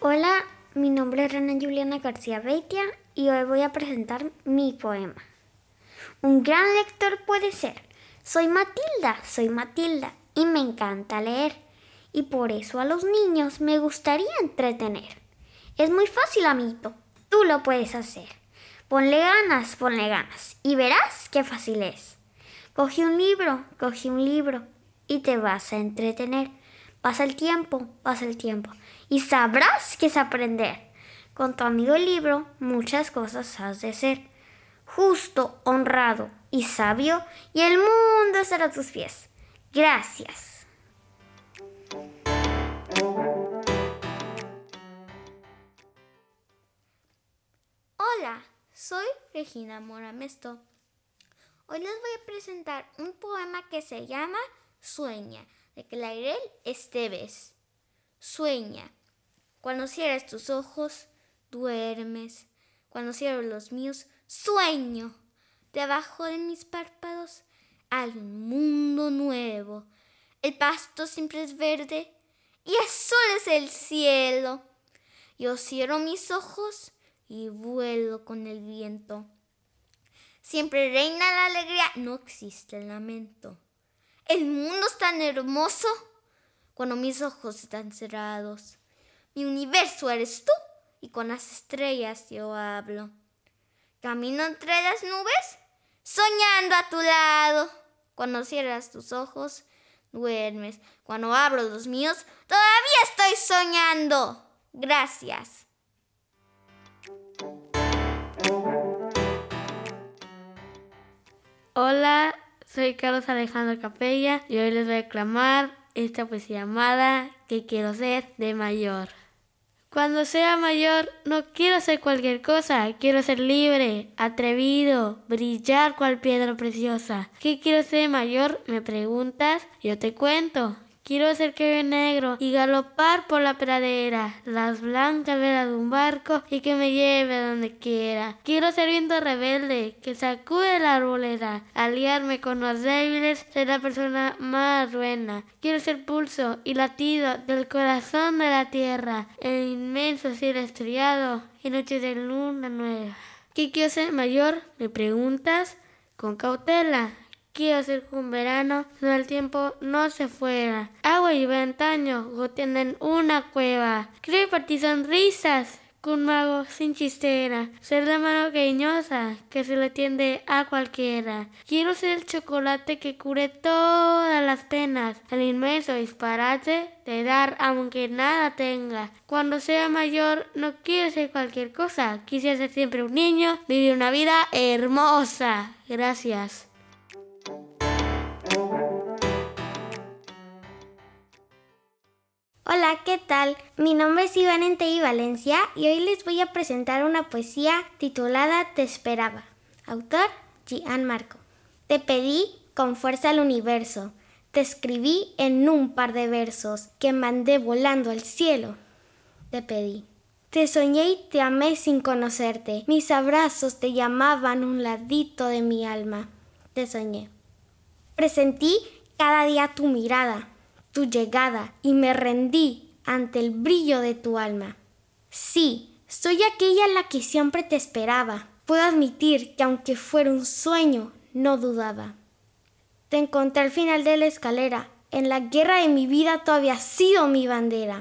Hola, mi nombre es Rana Juliana García Beitia y hoy voy a presentar mi poema. Un gran lector puede ser. Soy Matilda, soy Matilda y me encanta leer. Y por eso a los niños me gustaría entretener. Es muy fácil, amito. Tú lo puedes hacer. Ponle ganas, ponle ganas y verás qué fácil es. Coge un libro, coge un libro y te vas a entretener. Pasa el tiempo, pasa el tiempo y sabrás qué es aprender. Con tu amigo el libro muchas cosas has de ser. Justo, honrado y sabio y el mundo estará a tus pies. Gracias. Hola, soy Regina Moramesto. Hoy les voy a presentar un poema que se llama Sueña, de Clairel Esteves. Sueña. Cuando cierras tus ojos, duermes. Cuando cierro los míos, sueño. Debajo de mis párpados hay un mundo nuevo. El pasto siempre es verde y azul es el cielo. Yo cierro mis ojos y vuelo con el viento. Siempre reina la alegría, no existe el lamento. El mundo es tan hermoso cuando mis ojos están cerrados. Mi universo eres tú y con las estrellas yo hablo. Camino entre las nubes, soñando a tu lado. Cuando cierras tus ojos, duermes. Cuando abro los míos, todavía estoy soñando. Gracias. Hola, soy Carlos Alejandro Capella y hoy les voy a aclamar esta poesía llamada Que quiero ser de mayor. Cuando sea mayor no quiero ser cualquier cosa, quiero ser libre, atrevido, brillar cual piedra preciosa. ¿Qué quiero ser de mayor? Me preguntas, yo te cuento. Quiero ser cabello negro y galopar por la pradera, las blancas velas de un barco y que me lleve a donde quiera. Quiero ser viento rebelde que sacude la arboleda, aliarme con los débiles, ser la persona más buena. Quiero ser pulso y latido del corazón de la tierra, el inmenso cielo estrellado y noche de luna nueva. ¿Qué quiero ser mayor? Me preguntas con cautela. Quiero ser un verano donde el tiempo no se fuera. Agua y ventaño goteando en una cueva. Creo ti sonrisas con mago sin chistera. Ser la mano cariñosa que se le tiende a cualquiera. Quiero ser el chocolate que cure todas las penas. El inmenso disparate de dar aunque nada tenga. Cuando sea mayor no quiero ser cualquier cosa. Quisiera ser siempre un niño, vivir una vida hermosa. Gracias. Hola, ¿qué tal? Mi nombre es Iván Entei Valencia y hoy les voy a presentar una poesía titulada Te esperaba. Autor Gian Marco. Te pedí con fuerza al universo. Te escribí en un par de versos que mandé volando al cielo. Te pedí. Te soñé y te amé sin conocerte. Mis abrazos te llamaban un ladito de mi alma. Te soñé. Presentí cada día tu mirada tu llegada y me rendí ante el brillo de tu alma. Sí, soy aquella la que siempre te esperaba. Puedo admitir que aunque fuera un sueño, no dudaba. Te encontré al final de la escalera. En la guerra de mi vida tú habías sido mi bandera.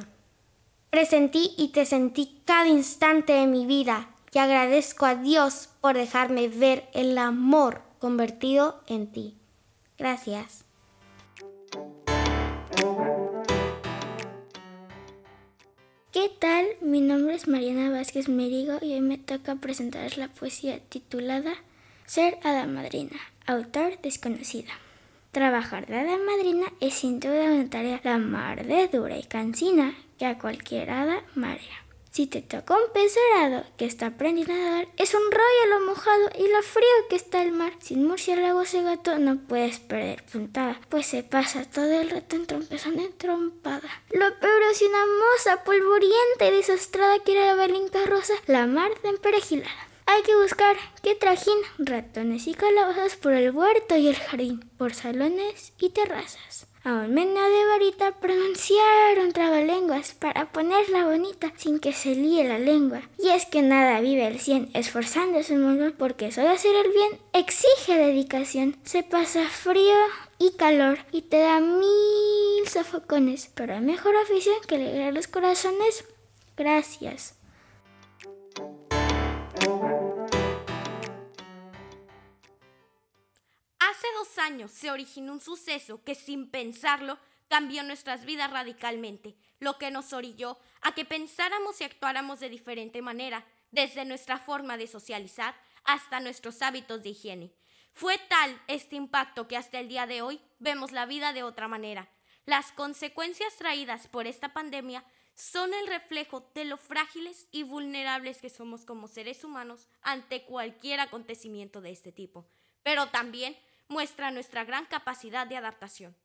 Presentí y te sentí cada instante de mi vida y agradezco a Dios por dejarme ver el amor convertido en ti. Gracias. Mariana Vázquez Merigo y hoy me toca presentarles la poesía titulada Ser hada madrina, autor desconocida. Trabajar de hada madrina es sin duda una tarea la mar dura y cansina que a cualquier hada marea. Si te toca un pez dorado que está aprendiendo a nadar, es un rollo lo mojado y lo frío que está el mar. Sin murciélagos y gato no puedes perder puntada, pues se pasa todo el rato en trompezón en trompada. Lo peor es una moza polvorienta y desastrada que era la balinca rosa, la mar de emperejilada. Hay que buscar qué trajín, ratones y calabazas por el huerto y el jardín, por salones y terrazas. Aún menos de varita pronunciar un trabalenguas para ponerla bonita sin que se líe la lengua. Y es que nada vive el cien esforzándose mucho porque eso de hacer el bien exige dedicación. Se pasa frío y calor y te da mil sofocones, pero hay mejor afición que alegrar los corazones. Gracias. Se originó un suceso que sin pensarlo cambió nuestras vidas radicalmente, lo que nos orilló a que pensáramos y actuáramos de diferente manera, desde nuestra forma de socializar hasta nuestros hábitos de higiene. Fue tal este impacto que hasta el día de hoy vemos la vida de otra manera. Las consecuencias traídas por esta pandemia son el reflejo de lo frágiles y vulnerables que somos como seres humanos ante cualquier acontecimiento de este tipo, pero también muestra nuestra gran capacidad de adaptación.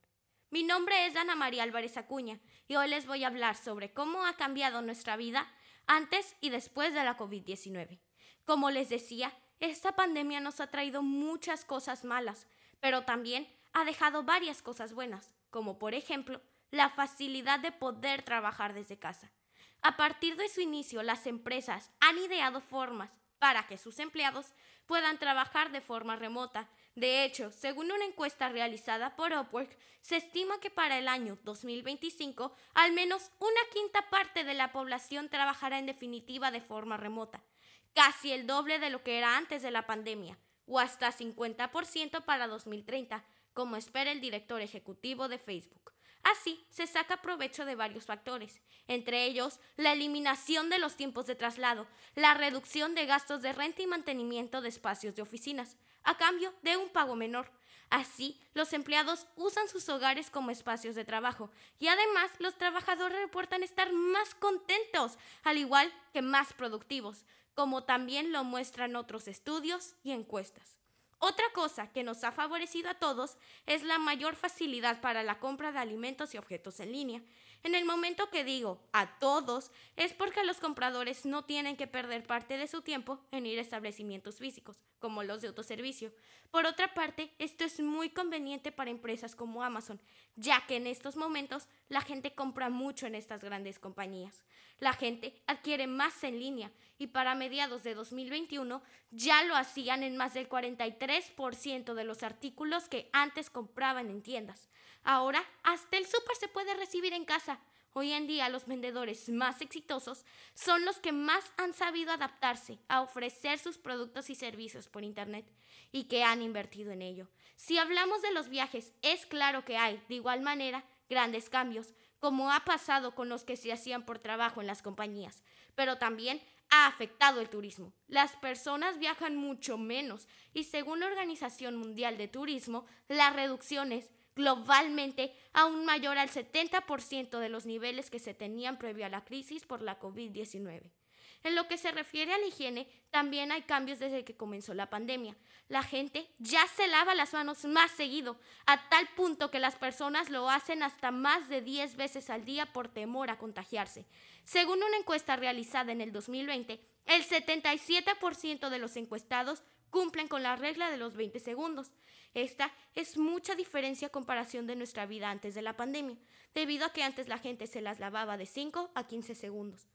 Mi nombre es Ana María Álvarez Acuña y hoy les voy a hablar sobre cómo ha cambiado nuestra vida antes y después de la COVID-19. Como les decía, esta pandemia nos ha traído muchas cosas malas, pero también ha dejado varias cosas buenas, como por ejemplo la facilidad de poder trabajar desde casa. A partir de su inicio, las empresas han ideado formas para que sus empleados puedan trabajar de forma remota. De hecho, según una encuesta realizada por Upwork, se estima que para el año 2025 al menos una quinta parte de la población trabajará en definitiva de forma remota casi el doble de lo que era antes de la pandemia, o hasta 50% para 2030, como espera el director ejecutivo de Facebook. Así, se saca provecho de varios factores, entre ellos la eliminación de los tiempos de traslado, la reducción de gastos de renta y mantenimiento de espacios de oficinas, a cambio de un pago menor. Así, los empleados usan sus hogares como espacios de trabajo y además los trabajadores reportan estar más contentos, al igual que más productivos, como también lo muestran otros estudios y encuestas. Otra cosa que nos ha favorecido a todos es la mayor facilidad para la compra de alimentos y objetos en línea. En el momento que digo a todos es porque los compradores no tienen que perder parte de su tiempo en ir a establecimientos físicos, como los de autoservicio. Por otra parte, esto es muy conveniente para empresas como Amazon, ya que en estos momentos la gente compra mucho en estas grandes compañías. La gente adquiere más en línea y para mediados de 2021 ya lo hacían en más del 43% de los artículos que antes compraban en tiendas. Ahora hasta el súper se puede recibir en casa. Hoy en día los vendedores más exitosos son los que más han sabido adaptarse a ofrecer sus productos y servicios por Internet y que han invertido en ello. Si hablamos de los viajes, es claro que hay, de igual manera, grandes cambios, como ha pasado con los que se hacían por trabajo en las compañías, pero también ha afectado el turismo. Las personas viajan mucho menos y según la Organización Mundial de Turismo, las reducciones globalmente aún mayor al 70% de los niveles que se tenían previo a la crisis por la COVID-19. En lo que se refiere a la higiene, también hay cambios desde que comenzó la pandemia. La gente ya se lava las manos más seguido, a tal punto que las personas lo hacen hasta más de 10 veces al día por temor a contagiarse. Según una encuesta realizada en el 2020, el 77% de los encuestados cumplen con la regla de los 20 segundos. Esta es mucha diferencia a comparación de nuestra vida antes de la pandemia, debido a que antes la gente se las lavaba de 5 a 15 segundos.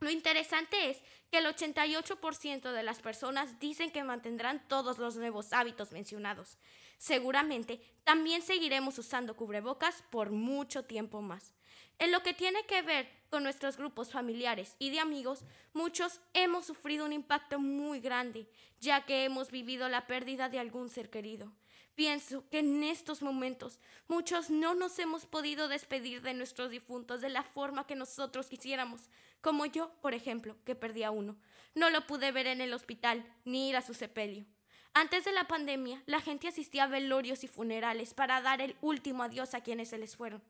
Lo interesante es que el 88% de las personas dicen que mantendrán todos los nuevos hábitos mencionados. Seguramente también seguiremos usando cubrebocas por mucho tiempo más. En lo que tiene que ver con nuestros grupos familiares y de amigos, muchos hemos sufrido un impacto muy grande, ya que hemos vivido la pérdida de algún ser querido. Pienso que en estos momentos muchos no nos hemos podido despedir de nuestros difuntos de la forma que nosotros quisiéramos, como yo, por ejemplo, que perdí a uno. No lo pude ver en el hospital ni ir a su sepelio. Antes de la pandemia, la gente asistía a velorios y funerales para dar el último adiós a quienes se les fueron.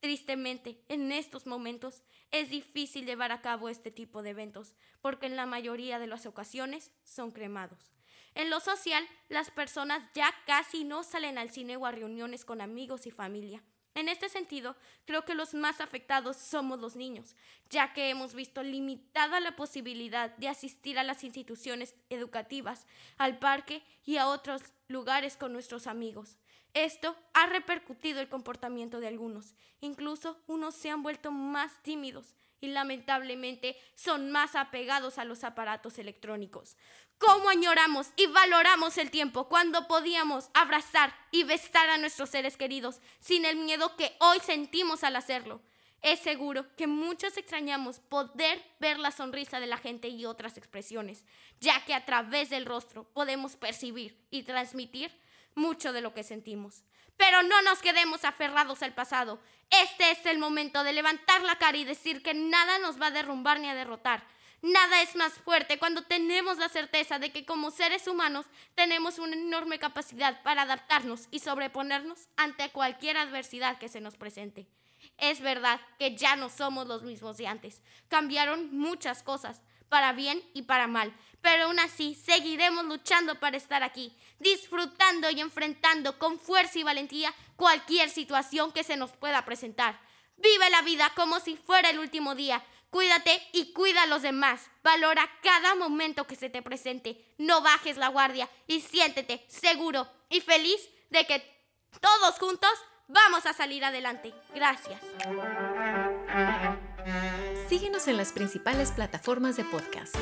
Tristemente, en estos momentos es difícil llevar a cabo este tipo de eventos, porque en la mayoría de las ocasiones son cremados. En lo social, las personas ya casi no salen al cine o a reuniones con amigos y familia. En este sentido, creo que los más afectados somos los niños, ya que hemos visto limitada la posibilidad de asistir a las instituciones educativas, al parque y a otros lugares con nuestros amigos. Esto ha repercutido el comportamiento de algunos, incluso unos se han vuelto más tímidos y lamentablemente son más apegados a los aparatos electrónicos. ¿Cómo añoramos y valoramos el tiempo cuando podíamos abrazar y besar a nuestros seres queridos sin el miedo que hoy sentimos al hacerlo? Es seguro que muchos extrañamos poder ver la sonrisa de la gente y otras expresiones, ya que a través del rostro podemos percibir y transmitir mucho de lo que sentimos. Pero no nos quedemos aferrados al pasado. Este es el momento de levantar la cara y decir que nada nos va a derrumbar ni a derrotar. Nada es más fuerte cuando tenemos la certeza de que como seres humanos tenemos una enorme capacidad para adaptarnos y sobreponernos ante cualquier adversidad que se nos presente. Es verdad que ya no somos los mismos de antes. Cambiaron muchas cosas, para bien y para mal, pero aún así seguiremos luchando para estar aquí, disfrutando y enfrentando con fuerza y valentía cualquier situación que se nos pueda presentar. Vive la vida como si fuera el último día. Cuídate y cuida a los demás. Valora cada momento que se te presente. No bajes la guardia y siéntete seguro y feliz de que todos juntos vamos a salir adelante. Gracias. Síguenos en las principales plataformas de podcast.